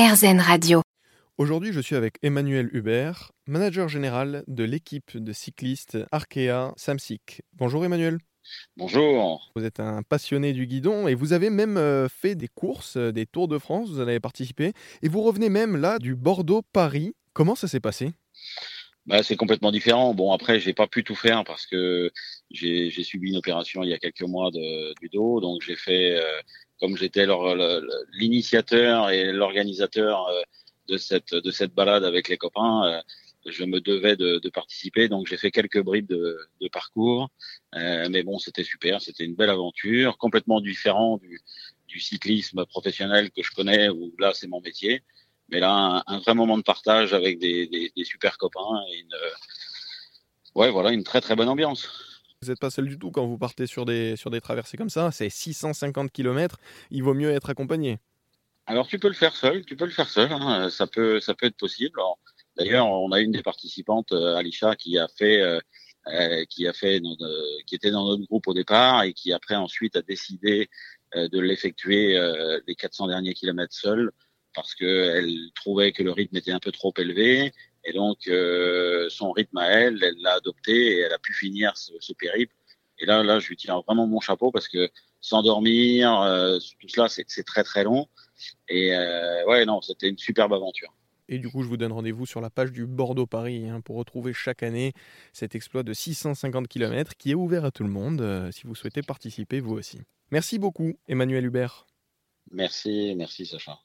RZN Radio. Aujourd'hui, je suis avec Emmanuel Hubert, manager général de l'équipe de cyclistes Arkea Samsic. Bonjour Emmanuel. Bonjour. Vous êtes un passionné du guidon et vous avez même euh, fait des courses, euh, des Tours de France, vous en avez participé. Et vous revenez même là du Bordeaux-Paris. Comment ça s'est passé? Bah, c'est complètement différent. Bon, après, j'ai pas pu tout faire parce que j'ai subi une opération il y a quelques mois de, du dos. Donc, j'ai fait, euh, comme j'étais l'initiateur et l'organisateur de cette de cette balade avec les copains, euh, je me devais de, de participer, donc j'ai fait quelques bribes de, de parcours. Euh, mais bon, c'était super, c'était une belle aventure, complètement différent du, du cyclisme professionnel que je connais, où là c'est mon métier. Mais là, un, vrai moment de partage avec des, des, des super copains et une, ouais, voilà, une très très bonne ambiance. Vous n'êtes pas seul du tout quand vous partez sur des, sur des traversées comme ça. C'est 650 km. Il vaut mieux être accompagné. Alors tu peux le faire seul, tu peux le faire seul, hein, ça peut ça peut être possible. D'ailleurs, on a une des participantes, euh, Alicia, qui a fait euh, euh, qui a fait qui était dans notre groupe au départ et qui après ensuite a décidé de l'effectuer les 400 derniers kilomètres seule parce que elle trouvait que le rythme était un peu trop élevé et donc son rythme à elle, elle l'a adopté et elle a pu finir ce, ce périple. Et là, là, je lui tire vraiment mon chapeau parce que s'endormir, tout cela, c'est très très long. Et euh, ouais, non, c'était une superbe aventure. Et du coup, je vous donne rendez-vous sur la page du Bordeaux-Paris hein, pour retrouver chaque année cet exploit de 650 km qui est ouvert à tout le monde euh, si vous souhaitez participer vous aussi. Merci beaucoup, Emmanuel Hubert. Merci, merci Sacha.